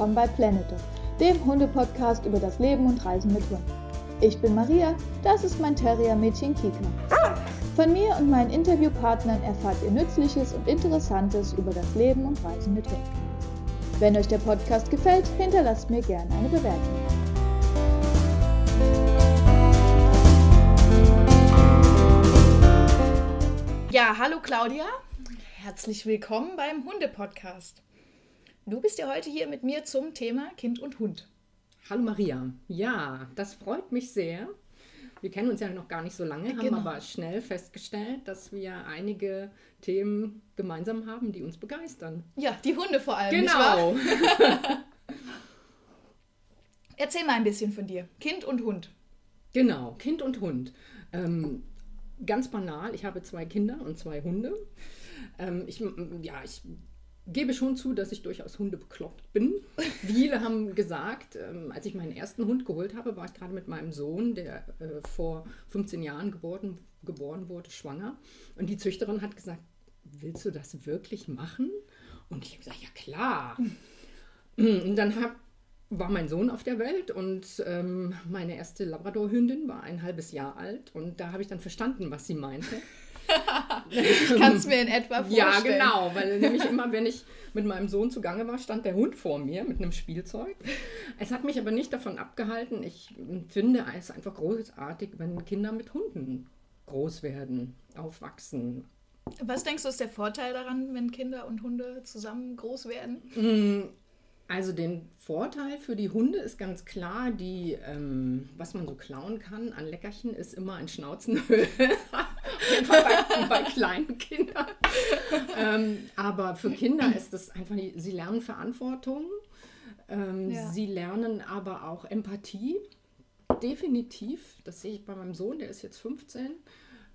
willkommen bei Planet Dog, dem Hunde-Podcast über das Leben und Reisen mit Hunden. Ich bin Maria, das ist mein Terrier-Mädchen Kika. Von mir und meinen Interviewpartnern erfahrt ihr Nützliches und Interessantes über das Leben und Reisen mit Hunden. Wenn euch der Podcast gefällt, hinterlasst mir gerne eine Bewertung. Ja, hallo Claudia. Herzlich willkommen beim Hunde-Podcast. Du bist ja heute hier mit mir zum Thema Kind und Hund. Hallo Maria. Ja, das freut mich sehr. Wir kennen uns ja noch gar nicht so lange, genau. haben aber schnell festgestellt, dass wir einige Themen gemeinsam haben, die uns begeistern. Ja, die Hunde vor allem. Genau. Erzähl mal ein bisschen von dir. Kind und Hund. Genau, Kind und Hund. Ähm, ganz banal, ich habe zwei Kinder und zwei Hunde. Ähm, ich, ja, ich gebe schon zu, dass ich durchaus Hunde bekloppt bin. Viele haben gesagt, ähm, als ich meinen ersten Hund geholt habe, war ich gerade mit meinem Sohn, der äh, vor 15 Jahren geboren, geboren wurde, schwanger. Und die Züchterin hat gesagt, willst du das wirklich machen? Und ich habe gesagt, ja klar. Und dann hab, war mein Sohn auf der Welt und ähm, meine erste Labrador-Hündin war ein halbes Jahr alt. Und da habe ich dann verstanden, was sie meinte. ich kann es mir in etwa vorstellen. Ja, genau, weil nämlich immer, wenn ich mit meinem Sohn zugange war, stand der Hund vor mir mit einem Spielzeug. Es hat mich aber nicht davon abgehalten. Ich finde es einfach großartig, wenn Kinder mit Hunden groß werden, aufwachsen. Was denkst du, ist der Vorteil daran, wenn Kinder und Hunde zusammen groß werden? Mm, also den Vorteil für die Hunde ist ganz klar, die, ähm, was man so klauen kann an Leckerchen, ist immer ein Schnauzenhöhe. Auf jeden Fall bei, bei kleinen Kindern. ähm, aber für Kinder ist das einfach, sie lernen Verantwortung, ähm, ja. sie lernen aber auch Empathie. Definitiv, das sehe ich bei meinem Sohn, der ist jetzt 15.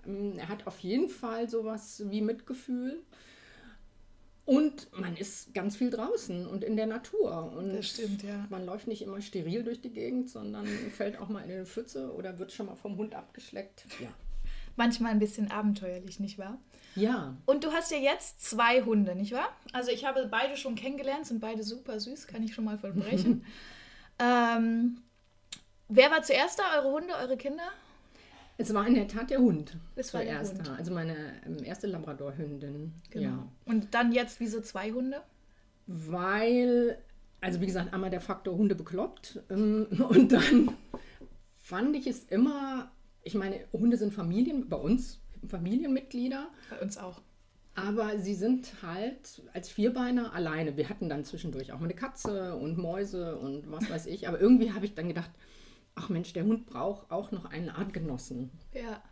Ähm, er hat auf jeden Fall sowas wie Mitgefühl. Und man ist ganz viel draußen und in der Natur. Und das stimmt, ja. Man läuft nicht immer steril durch die Gegend, sondern fällt auch mal in eine Pfütze oder wird schon mal vom Hund abgeschleckt. Ja. Manchmal ein bisschen abenteuerlich, nicht wahr? Ja. Und du hast ja jetzt zwei Hunde, nicht wahr? Also ich habe beide schon kennengelernt, sind beide super süß, kann ich schon mal versprechen. ähm, wer war zuerst da, eure Hunde, eure Kinder? Es war in der Tat der Hund. Es war der Hund. Also meine ähm, erste Labrador-Hündin. Genau. Ja. Und dann jetzt wieso zwei Hunde? Weil, also wie gesagt, einmal der Faktor Hunde bekloppt. Ähm, und dann fand ich es immer, ich meine, Hunde sind Familien, bei uns Familienmitglieder. Bei uns auch. Aber sie sind halt als Vierbeiner alleine. Wir hatten dann zwischendurch auch mal eine Katze und Mäuse und was weiß ich. Aber irgendwie habe ich dann gedacht, ach Mensch, der Hund braucht auch noch einen Artgenossen. Ja.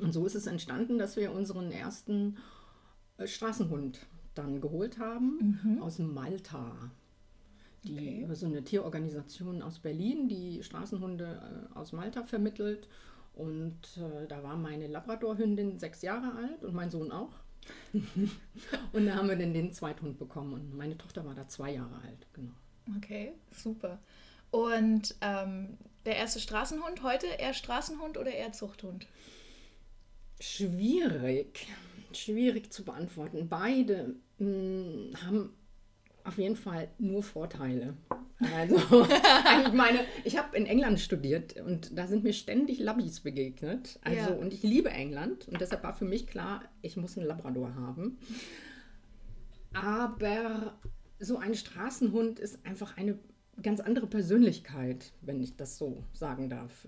Und so ist es entstanden, dass wir unseren ersten äh, Straßenhund dann geholt haben mhm. aus Malta. Die, okay. So eine Tierorganisation aus Berlin, die Straßenhunde äh, aus Malta vermittelt. Und äh, da war meine Labradorhündin sechs Jahre alt und mein Sohn auch. und da haben wir dann den Zweithund bekommen. Und meine Tochter war da zwei Jahre alt, genau. Okay, super. Und ähm, der erste Straßenhund heute eher Straßenhund oder eher Zuchthund? Schwierig. Schwierig zu beantworten. Beide mh, hm, haben auf jeden Fall nur Vorteile. Also, ich meine, ich habe in England studiert und da sind mir ständig Labbis begegnet. Also, ja. und ich liebe England und deshalb war für mich klar, ich muss einen Labrador haben. Aber so ein Straßenhund ist einfach eine ganz andere Persönlichkeit, wenn ich das so sagen darf.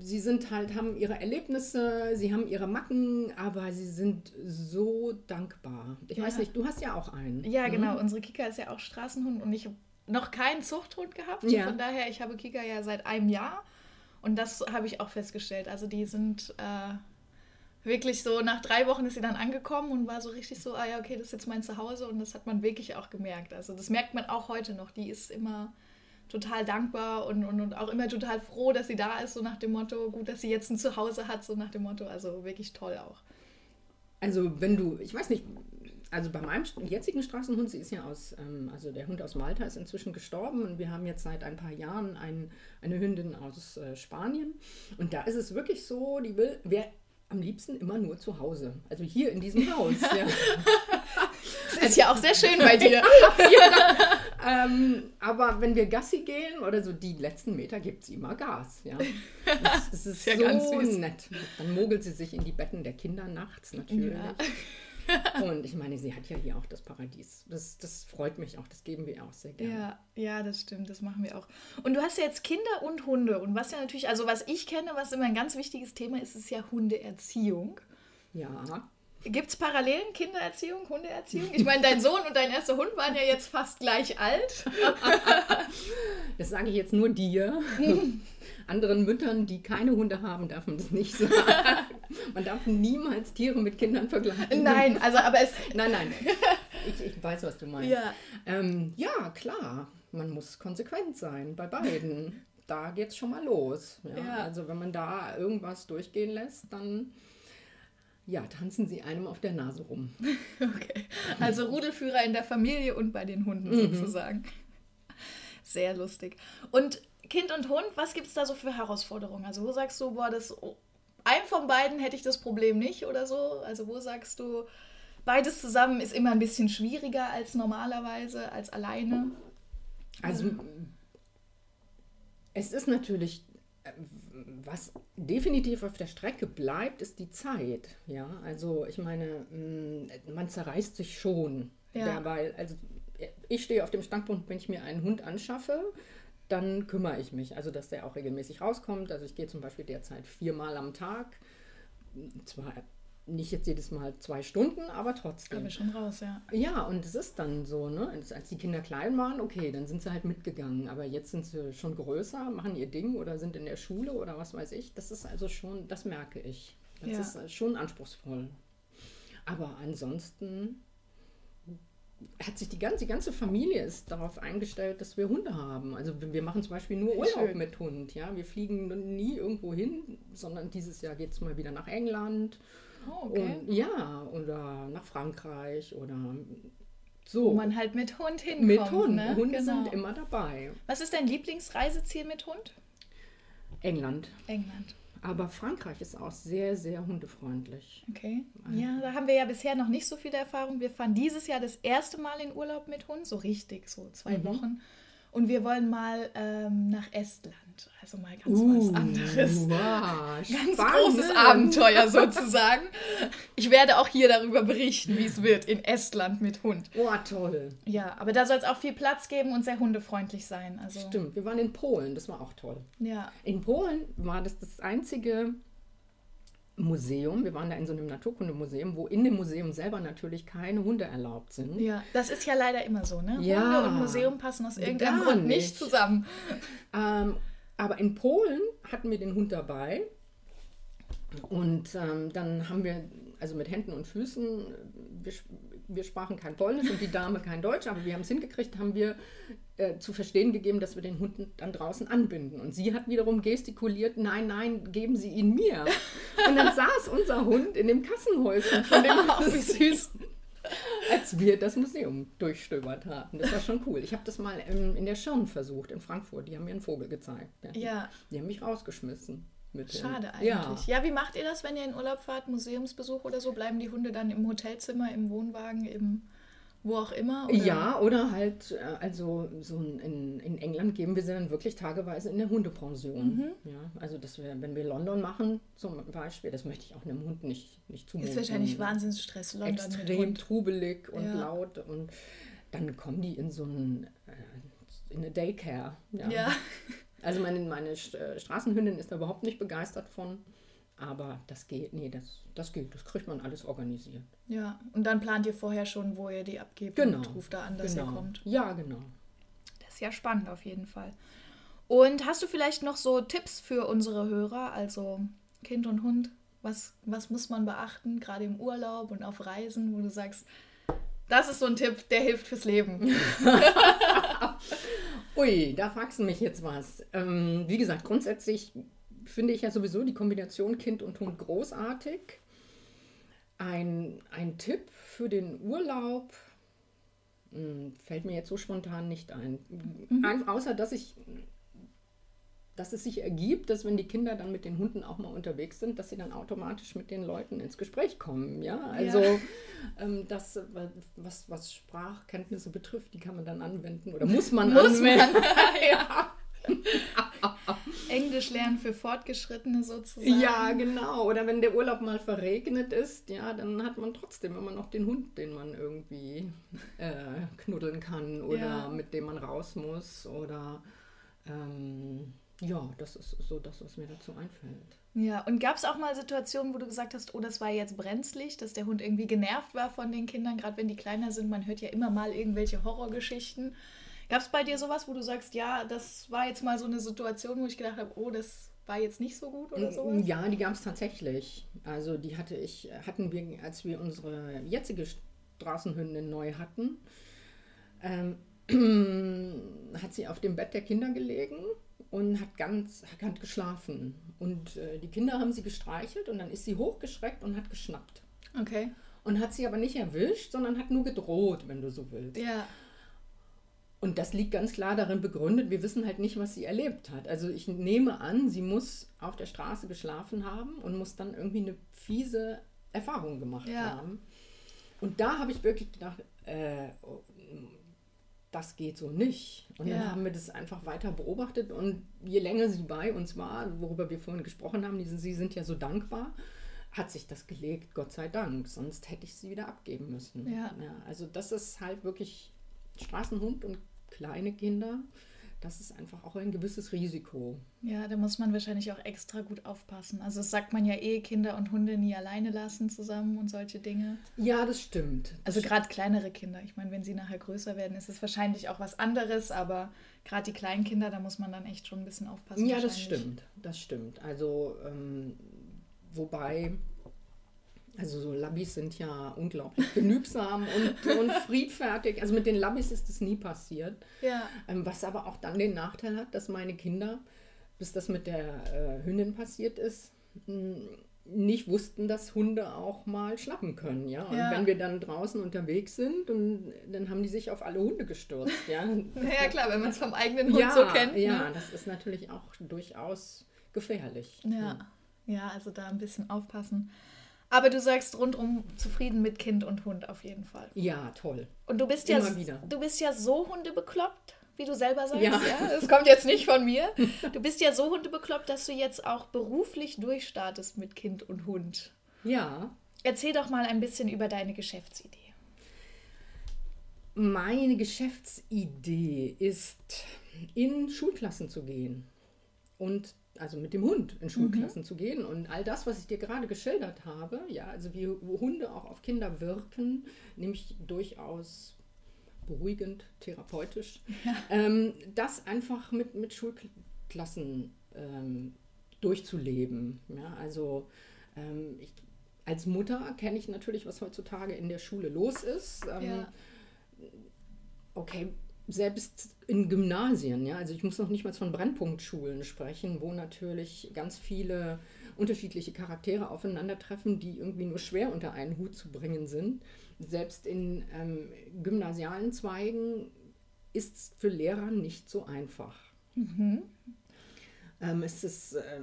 Sie sind halt, haben ihre Erlebnisse, sie haben ihre Macken, aber sie sind so dankbar. Ich ja. weiß nicht, du hast ja auch einen. Ja, ne? genau. Unsere Kika ist ja auch Straßenhund und ich habe noch keinen Zuchthund gehabt. Ja. Von daher, ich habe Kika ja seit einem Jahr und das habe ich auch festgestellt. Also die sind äh, wirklich so, nach drei Wochen ist sie dann angekommen und war so richtig so, ah ja, okay, das ist jetzt mein Zuhause und das hat man wirklich auch gemerkt. Also das merkt man auch heute noch. Die ist immer total dankbar und, und, und auch immer total froh, dass sie da ist, so nach dem Motto, gut, dass sie jetzt ein Zuhause hat, so nach dem Motto, also wirklich toll auch. Also wenn du, ich weiß nicht, also bei meinem jetzigen Straßenhund, sie ist ja aus, ähm, also der Hund aus Malta ist inzwischen gestorben und wir haben jetzt seit ein paar Jahren ein, eine Hündin aus äh, Spanien und da ist es wirklich so, die will, wer am liebsten immer nur zu Hause. Also hier in diesem Haus. Ja. das ist ja auch sehr schön bei dir. ja, ähm, aber wenn wir Gassi gehen oder so, die letzten Meter gibt sie immer Gas. Ja. Das, das ist ja so nett. Dann mogelt sie sich in die Betten der Kinder nachts natürlich. Ja. Und ich meine, sie hat ja hier auch das Paradies. Das, das freut mich auch, das geben wir auch sehr gerne. Ja, ja, das stimmt, das machen wir auch. Und du hast ja jetzt Kinder und Hunde. Und was ja natürlich, also was ich kenne, was immer ein ganz wichtiges Thema ist, ist ja Hundeerziehung. Ja. Gibt es Parallelen, Kindererziehung, Hundeerziehung? Ich meine, dein Sohn und dein erster Hund waren ja jetzt fast gleich alt. Das sage ich jetzt nur dir. Anderen Müttern, die keine Hunde haben, darf man das nicht sagen. Man darf niemals Tiere mit Kindern vergleichen. Nein, also aber es. Nein, nein. Ich, ich weiß, was du meinst. Ja. Ähm, ja, klar. Man muss konsequent sein bei beiden. Da geht's schon mal los. Ja? ja. Also wenn man da irgendwas durchgehen lässt, dann ja, tanzen sie einem auf der Nase rum. Okay. Also Rudelführer in der Familie und bei den Hunden mhm. sozusagen. Sehr lustig. Und Kind und Hund, was gibt es da so für Herausforderungen? Also wo sagst du, boah, das ein von beiden hätte ich das Problem nicht oder so? Also wo sagst du, beides zusammen ist immer ein bisschen schwieriger als normalerweise, als alleine? Also es ist natürlich was definitiv auf der Strecke bleibt, ist die Zeit. Ja, also ich meine, mm, man zerreißt sich schon ja. dabei. Also ich stehe auf dem Standpunkt, wenn ich mir einen Hund anschaffe, dann kümmere ich mich. Also dass der auch regelmäßig rauskommt. Also ich gehe zum Beispiel derzeit viermal am Tag. Zwar nicht jetzt jedes Mal zwei Stunden, aber trotzdem. Aber schon raus, ja. Ja, und es ist dann so, ne? Als die Kinder klein waren, okay, dann sind sie halt mitgegangen. Aber jetzt sind sie schon größer, machen ihr Ding oder sind in der Schule oder was weiß ich. Das ist also schon, das merke ich. Das ja. ist schon anspruchsvoll. Aber ansonsten hat sich die ganze, die ganze Familie ist darauf eingestellt, dass wir Hunde haben. Also wir machen zum Beispiel nur Urlaub Schön. mit Hund. Ja? Wir fliegen nie irgendwo hin, sondern dieses Jahr geht es mal wieder nach England Oh, okay. Und, ja, oder nach Frankreich oder so. Wo man halt mit Hund hinkommt. Mit Hund. Ne? Hunde genau. sind immer dabei. Was ist dein Lieblingsreiseziel mit Hund? England. England. Aber Frankreich ist auch sehr, sehr hundefreundlich. Okay. Ja, da haben wir ja bisher noch nicht so viel Erfahrung. Wir fahren dieses Jahr das erste Mal in Urlaub mit Hund, so richtig, so zwei mhm. Wochen. Und wir wollen mal ähm, nach Estland. Also mal ganz uh, was anderes. Wow, ganz großes Abenteuer sozusagen. Ich werde auch hier darüber berichten, wie es wird in Estland mit Hund. Oh, toll. Ja, aber da soll es auch viel Platz geben und sehr hundefreundlich sein. Also Stimmt, wir waren in Polen, das war auch toll. Ja. In Polen war das das einzige Museum. Wir waren da in so einem Naturkundemuseum, wo in dem Museum selber natürlich keine Hunde erlaubt sind. Ja, das ist ja leider immer so, ne? Ja, Hunde und Museum passen aus irgendeinem Grund nicht, nicht zusammen. Ähm, aber in Polen hatten wir den Hund dabei. Und ähm, dann haben wir, also mit Händen und Füßen, wir, wir sprachen kein Polnisch und die Dame kein Deutsch, aber wir haben es hingekriegt, haben wir äh, zu verstehen gegeben, dass wir den Hund dann draußen anbinden. Und sie hat wiederum gestikuliert, nein, nein, geben Sie ihn mir. Und dann saß unser Hund in dem Kassenhäuschen von dem wie süß. Als wir das Museum durchstöbert hatten. Das war schon cool. Ich habe das mal in, in der Schirn versucht, in Frankfurt. Die haben mir einen Vogel gezeigt. Ja. Die haben mich rausgeschmissen. Schade eigentlich. Ja. ja, wie macht ihr das, wenn ihr in Urlaub fahrt, Museumsbesuch oder so? Bleiben die Hunde dann im Hotelzimmer, im Wohnwagen, im wo auch immer? Oder? Ja, oder halt, äh, also so in, in England geben wir sie dann wirklich tageweise in der Hundepension. Mhm. Ja, also dass wir, wenn wir London machen zum Beispiel, das möchte ich auch einem Hund nicht, nicht zumuten. Ist wahrscheinlich Wahnsinnsstress, London Extrem trubelig und ja. laut und dann kommen die in so ein, äh, in eine Daycare. Ja. ja. Also meine, meine äh, Straßenhündin ist da überhaupt nicht begeistert von. Aber das geht, nee, das, das geht, das kriegt man alles organisiert. Ja, und dann plant ihr vorher schon, wo ihr die abgebt genau. und ruft da an, dass genau. ihr kommt. Ja, genau. Das ist ja spannend auf jeden Fall. Und hast du vielleicht noch so Tipps für unsere Hörer, also Kind und Hund? Was, was muss man beachten, gerade im Urlaub und auf Reisen, wo du sagst, das ist so ein Tipp, der hilft fürs Leben. Ui, da fragst du mich jetzt was. Ähm, wie gesagt, grundsätzlich finde ich ja sowieso die Kombination Kind und Hund großartig. Ein, ein Tipp für den Urlaub hm, fällt mir jetzt so spontan nicht ein. Mhm. Außer dass ich dass es sich ergibt, dass wenn die Kinder dann mit den Hunden auch mal unterwegs sind, dass sie dann automatisch mit den Leuten ins Gespräch kommen. Ja, also ja. Ähm, das, was, was Sprachkenntnisse betrifft, die kann man dann anwenden oder muss man muss anwenden. Man. ja. Englisch lernen für Fortgeschrittene sozusagen. Ja, genau. Oder wenn der Urlaub mal verregnet ist, ja, dann hat man trotzdem immer noch den Hund, den man irgendwie äh, knuddeln kann oder ja. mit dem man raus muss oder ähm, ja, das ist so das, was mir dazu einfällt. Ja, und gab es auch mal Situationen, wo du gesagt hast, oh, das war jetzt brenzlig, dass der Hund irgendwie genervt war von den Kindern, gerade wenn die kleiner sind, man hört ja immer mal irgendwelche Horrorgeschichten. Gab es bei dir sowas, wo du sagst, ja, das war jetzt mal so eine Situation, wo ich gedacht habe, oh, das war jetzt nicht so gut oder sowas? Ja, die gab es tatsächlich. Also die hatte ich, hatten wir, als wir unsere jetzige Straßenhündin neu hatten, ähm, hat sie auf dem Bett der Kinder gelegen und hat ganz, hat geschlafen. Und äh, die Kinder haben sie gestreichelt und dann ist sie hochgeschreckt und hat geschnappt. Okay. Und hat sie aber nicht erwischt, sondern hat nur gedroht, wenn du so willst. Ja. Und das liegt ganz klar darin begründet, wir wissen halt nicht, was sie erlebt hat. Also ich nehme an, sie muss auf der Straße geschlafen haben und muss dann irgendwie eine fiese Erfahrung gemacht ja. haben. Und da habe ich wirklich gedacht, äh, das geht so nicht. Und ja. dann haben wir das einfach weiter beobachtet und je länger sie bei uns war, worüber wir vorhin gesprochen haben, diese, sie sind ja so dankbar, hat sich das gelegt, Gott sei Dank. Sonst hätte ich sie wieder abgeben müssen. Ja also das ist halt wirklich Straßenhund und kleine Kinder das ist einfach auch ein gewisses Risiko. Ja, da muss man wahrscheinlich auch extra gut aufpassen. Also das sagt man ja eh, Kinder und Hunde nie alleine lassen zusammen und solche Dinge. Ja, das stimmt. Also gerade kleinere Kinder. Ich meine, wenn sie nachher größer werden, ist es wahrscheinlich auch was anderes, aber gerade die kleinen Kinder, da muss man dann echt schon ein bisschen aufpassen. Ja, das stimmt. Das stimmt. Also ähm, wobei also so Labbys sind ja unglaublich genügsam und, und friedfertig. Also mit den Labbys ist das nie passiert. Ja. Ähm, was aber auch dann den Nachteil hat, dass meine Kinder, bis das mit der äh, Hündin passiert ist, nicht wussten, dass Hunde auch mal schnappen können, ja. Und ja. wenn wir dann draußen unterwegs sind, und, dann haben die sich auf alle Hunde gestürzt, ja. ja klar, wenn man es vom eigenen Hund ja, so kennt. Ja, ne? das ist natürlich auch durchaus gefährlich. Ja, ja, also da ein bisschen aufpassen. Aber du sagst rundum zufrieden mit Kind und Hund auf jeden Fall. Ja, toll. Und du bist Immer ja wieder. du bist ja so hundebekloppt, wie du selber sagst. Ja. ja. Das kommt jetzt nicht von mir. Du bist ja so hundebekloppt, dass du jetzt auch beruflich durchstartest mit Kind und Hund. Ja. Erzähl doch mal ein bisschen über deine Geschäftsidee. Meine Geschäftsidee ist, in Schulklassen zu gehen und also mit dem Hund in Schulklassen mhm. zu gehen und all das, was ich dir gerade geschildert habe, ja, also wie Hunde auch auf Kinder wirken, nämlich durchaus beruhigend, therapeutisch, ja. ähm, das einfach mit, mit Schulklassen ähm, durchzuleben. Ja, also ähm, ich, als Mutter kenne ich natürlich, was heutzutage in der Schule los ist. Ähm, ja. Okay, selbst in Gymnasien, ja, also ich muss noch nicht mal von Brennpunktschulen sprechen, wo natürlich ganz viele unterschiedliche Charaktere aufeinandertreffen, die irgendwie nur schwer unter einen Hut zu bringen sind. Selbst in ähm, gymnasialen Zweigen ist es für Lehrer nicht so einfach. Mhm. Ähm, es ist äh,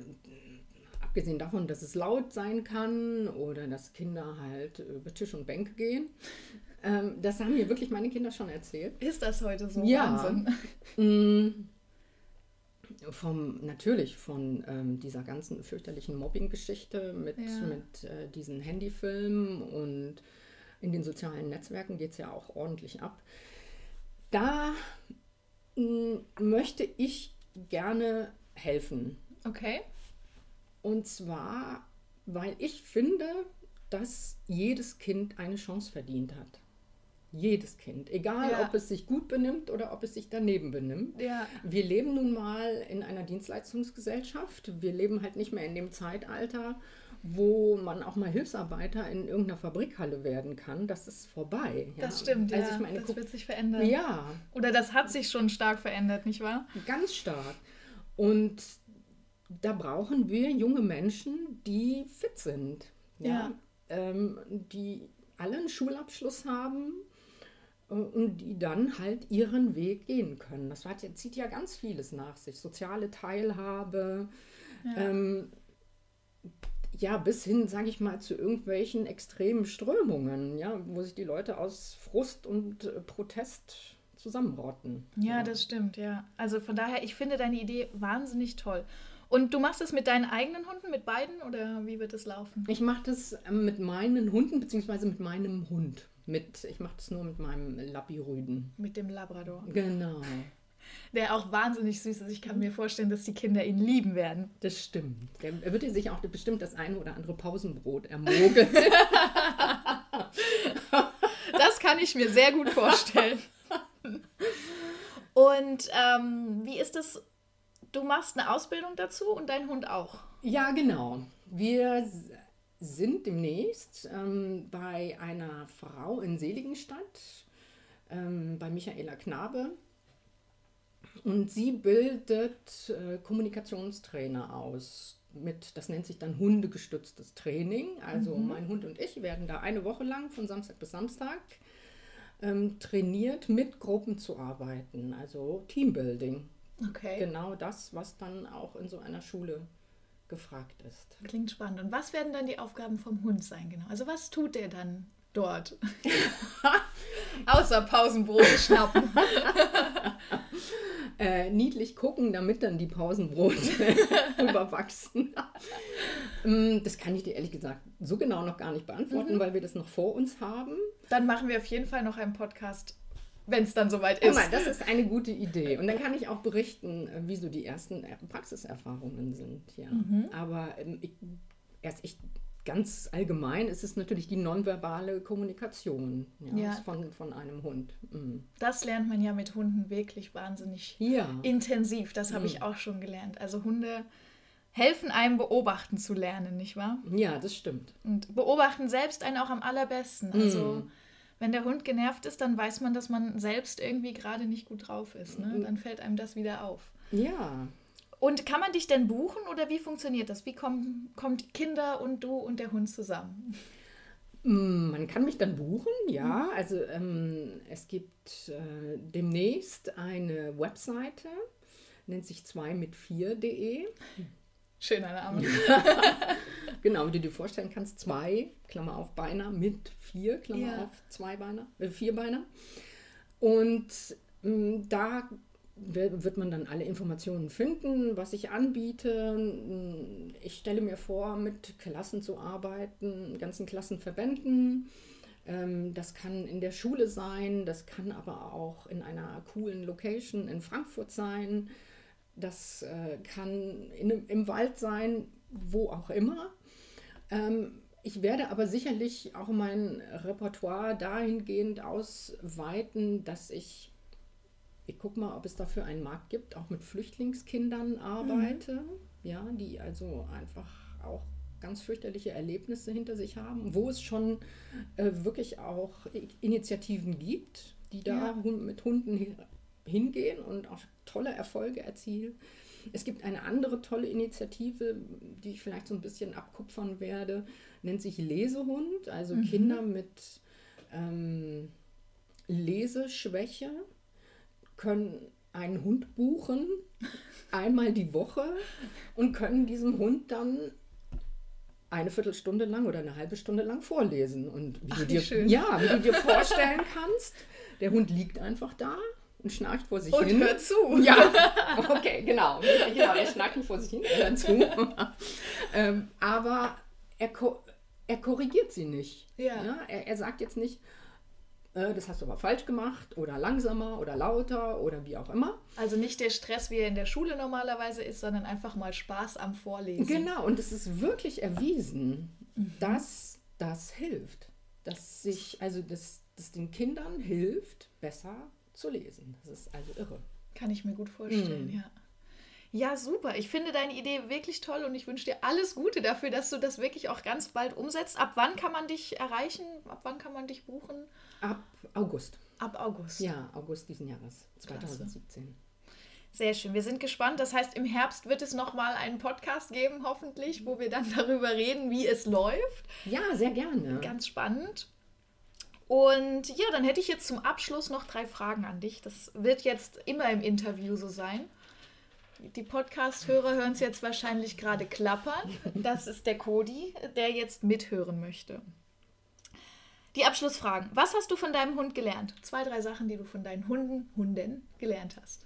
abgesehen davon, dass es laut sein kann oder dass Kinder halt über Tisch und Bänke gehen, ähm, das haben mir wirklich meine Kinder schon erzählt. Ist das heute so? Ja. Wahnsinn. Mm. vom, natürlich von ähm, dieser ganzen fürchterlichen Mobbing-Geschichte mit, ja. mit äh, diesen Handyfilmen und in den sozialen Netzwerken geht es ja auch ordentlich ab. Da mh, mm, möchte ich gerne helfen. Okay. Und zwar, weil ich finde, dass jedes Kind eine Chance verdient hat. Jedes Kind, egal ja. ob es sich gut benimmt oder ob es sich daneben benimmt. Ja. Wir leben nun mal in einer Dienstleistungsgesellschaft. Wir leben halt nicht mehr in dem Zeitalter, wo man auch mal Hilfsarbeiter in irgendeiner Fabrikhalle werden kann. Das ist vorbei. Ja. Das stimmt, also ja. Meine, das wird sich verändern. Ja. Oder das hat sich schon stark verändert, nicht wahr? Ganz stark. Und da brauchen wir junge Menschen, die fit sind. Ja. ja. Ähm, die alle einen Schulabschluss haben, und die dann halt ihren Weg gehen können. Das zieht ja ganz vieles nach sich. Soziale Teilhabe, ja, ähm, ja bis hin, sage ich mal, zu irgendwelchen extremen Strömungen, ja, wo sich die Leute aus Frust und äh, Protest zusammenrotten. Ja, ja, das stimmt, ja. Also von daher, ich finde deine Idee wahnsinnig toll. Und du machst es mit deinen eigenen Hunden, mit beiden oder wie wird es laufen? Ich mache das ähm, mit meinen Hunden beziehungsweise mit meinem Hund. Mit, ich mache das nur mit meinem Lappi-Rüden. Mit dem Labrador. Genau. Der auch wahnsinnig süß ist. Ich kann mir vorstellen, dass die Kinder ihn lieben werden. Das stimmt. Er würde sich auch bestimmt das eine oder andere Pausenbrot ermogeln. das kann ich mir sehr gut vorstellen. Und ähm, wie ist es? Du machst eine Ausbildung dazu und dein Hund auch. Ja, genau. Wir sind demnächst ähm, bei einer Frau in Seligenstadt, ähm, bei Michaela Knabe. Und sie bildet äh, Kommunikationstrainer aus. Mit, das nennt sich dann hundegestütztes Training. Also mhm. mein Hund und ich werden da eine Woche lang von Samstag bis Samstag ähm, trainiert, mit Gruppen zu arbeiten. Also Teambuilding. Okay. Genau das, was dann auch in so einer Schule gefragt ist. Klingt spannend. Und was werden dann die Aufgaben vom Hund sein, genau? Also was tut der dann dort? Außer Pausenbrot schnappen. äh, niedlich gucken, damit dann die Pausenbrote überwachsen. Mm, das kann ich dir ehrlich gesagt so genau noch gar nicht beantworten, mhm. weil wir das noch vor uns haben. Dann machen wir auf jeden Fall noch einen Podcast wenn es dann soweit ist. Mal, das ist eine gute Idee. Und dann kann ich auch berichten, äh, wie so die ersten äh, Praxiserfahrungen sind. Ja. Mhm. Aber ähm, ich, erst ich, ganz allgemein ist es natürlich die nonverbale Kommunikation ja, ja. Von, von einem Hund. Mhm. Das lernt man ja mit Hunden wirklich wahnsinnig ja. intensiv. Das habe mhm. ich auch schon gelernt. Also Hunde helfen einem beobachten zu lernen, nicht wahr? Ja, das stimmt. Und beobachten selbst einen auch am allerbesten. Also mhm wenn der Hund genervt ist, dann weiß man, dass man selbst irgendwie gerade nicht gut drauf ist. Ne? Dann fällt einem das wieder auf. Ja. Und kann man dich denn buchen oder wie funktioniert das? Wie kommen, kommt Kinder und du und der Hund zusammen? Mm, man kann mich dann buchen, ja. Also ähm, es gibt äh, demnächst eine Webseite, nennt sich 2 mit 4.de. Schöner Name. genau, wie du dir vorstellen kannst, zwei, Klammer auf Beiner, mit vier, Klammer ja. auf zwei Beiner, äh, vier Beiner. Und äh, da wird man dann alle Informationen finden, was ich anbiete. Ich stelle mir vor, mit Klassen zu arbeiten, ganzen Klassenverbänden. Ähm, das kann in der Schule sein, das kann aber auch in einer coolen Location in Frankfurt sein. Das äh, kann in, im Wald sein, wo auch immer. Ähm, ich werde aber sicherlich auch mein Repertoire dahingehend ausweiten, dass ich, ich gucke mal, ob es dafür einen Markt gibt, auch mit Flüchtlingskindern arbeite, mhm. ja, die also einfach auch ganz fürchterliche Erlebnisse hinter sich haben, wo es schon äh, wirklich auch Initiativen gibt, die da ja. mit Hunden hingehen und auch tolle Erfolge erzielen. Es gibt eine andere tolle Initiative, die ich vielleicht so ein bisschen abkupfern werde, nennt sich Lesehund, also mhm. Kinder mit ähm, Leseschwäche können einen Hund buchen, einmal die Woche und können diesem Hund dann eine Viertelstunde lang oder eine halbe Stunde lang vorlesen. Und wie, Ach, du, dir, schön. Ja, wie du dir vorstellen kannst, der Hund liegt einfach da und schnarcht vor sich und hin. Und hört zu. Ja, okay, genau. genau er schnarcht vor sich hin, er hört zu. ähm, aber er, ko er korrigiert sie nicht. Ja. ja? Er, er sagt jetzt nicht, äh, das hast du aber falsch gemacht oder langsamer oder lauter oder wie auch immer. Also nicht der Stress, wie er in der Schule normalerweise ist, sondern einfach mal Spaß am Vorlesen. Genau, und es ist wirklich erwiesen, mhm. dass das hilft. Dass sich, also dass das den Kindern hilft, besser zu lesen. Das ist also irre. Kann ich mir gut vorstellen, mm. ja. Ja, super. Ich finde deine Idee wirklich toll und ich wünsche dir alles Gute dafür, dass du das wirklich auch ganz bald umsetzt. Ab wann kann man dich erreichen? Ab wann kann man dich buchen? Ab August. Ab August. Ja, August diesen Jahres, 2017. Klasse. Sehr schön. Wir sind gespannt. Das heißt, im Herbst wird es nochmal einen Podcast geben, hoffentlich, wo wir dann darüber reden, wie es läuft. Ja, sehr gerne. Ganz spannend. Und ja, dann hätte ich jetzt zum Abschluss noch drei Fragen an dich. Das wird jetzt immer im Interview so sein. Die Podcast-Hörer hören es jetzt wahrscheinlich gerade klappern. Das ist der Cody, der jetzt mithören möchte. Die Abschlussfragen. Was hast du von deinem Hund gelernt? Zwei, drei Sachen, die du von deinen Hunden, Hunden gelernt hast.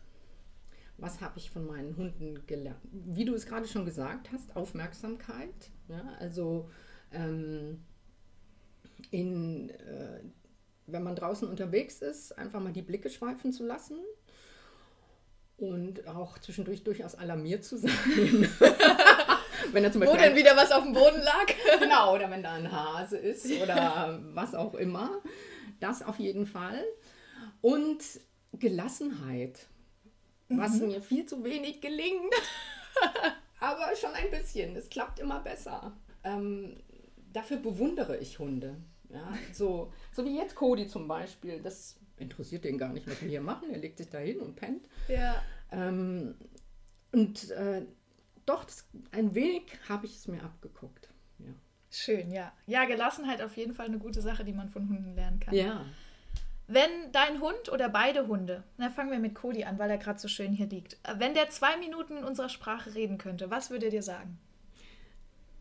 Was habe ich von meinen Hunden gelernt? Wie du es gerade schon gesagt hast, Aufmerksamkeit. Ja, also ähm, in, äh, wenn man draußen unterwegs ist, einfach mal die Blicke schweifen zu lassen und auch zwischendurch durchaus alarmiert zu sein. wenn da zum Beispiel Wo denn wieder was auf dem Boden lag? genau, oder wenn da ein Hase ist oder was auch immer. Das auf jeden Fall. Und Gelassenheit, mhm. was mir viel zu wenig gelingt. Aber schon ein bisschen. Es klappt immer besser. Ähm, dafür bewundere ich Hunde. Ja, so, so wie jetzt Cody zum Beispiel. Das interessiert den gar nicht, was wir hier machen. Er legt sich da hin und pennt. Ja. Ähm, und äh, doch, das, ein wenig habe ich es mir abgeguckt. Ja. Schön, ja. Ja, Gelassenheit auf jeden Fall eine gute Sache, die man von Hunden lernen kann. Ja. Wenn dein Hund oder beide Hunde, na fangen wir mit Cody an, weil er gerade so schön hier liegt, wenn der zwei Minuten in unserer Sprache reden könnte, was würde er dir sagen?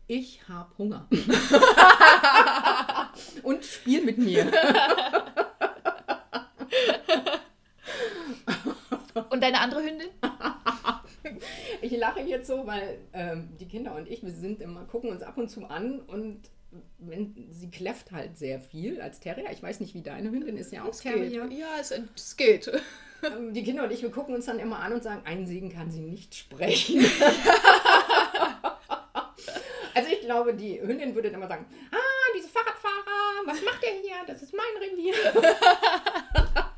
Ich habe Hunger. Und spiel mit mir. Und deine andere Hündin? ich lache jetzt so, weil ähm, die Kinder und ich, wir sind immer, gucken uns ab und zu an und wenn, sie kläfft halt sehr viel als Terrier. Ich weiß nicht, wie deine Hündin ist ja auch es Terrier. Geht. Ja, es, es geht. Ähm, die Kinder und ich, wir gucken uns dann immer an und sagen, einen Segen kann sie nicht sprechen. also ich glaube, die Hündin würde dann immer sagen, ah, was macht der hier? Das ist mein Revier.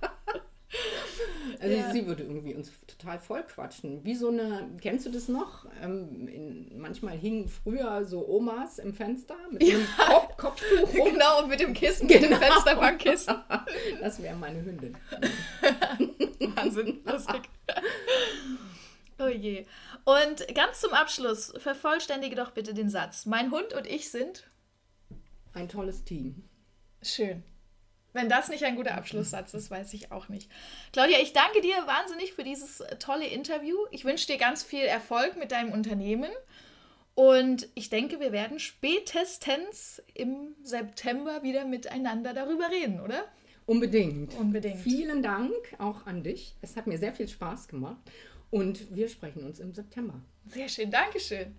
Also ja. sie würde irgendwie uns total voll quatschen. Wie so eine, kennst du das noch? Ähm, in, manchmal hingen früher so Omas im Fenster mit ja. einem Kopf, Kopftuch. Genau, mit dem Kissen, genau. mit dem Fensterbankkissen. Das wäre meine Hündin. Wahnsinn, lustig. Oh je. Und ganz zum Abschluss, vervollständige doch bitte den Satz. Mein Hund und ich sind ein tolles Team. Schön. Wenn das nicht ein guter Abschlusssatz ist, weiß ich auch nicht. Claudia, ich danke dir wahnsinnig für dieses äh, tolle Interview. Ich wünsche dir ganz viel Erfolg mit deinem Unternehmen. Und ich denke, wir werden spätestens im September wieder miteinander darüber reden, oder? Unbedingt. Unbedingt. Vielen Dank auch an dich. Es hat mir sehr viel Spaß gemacht. Und wir sprechen uns im September. Sehr schön. Dankeschön.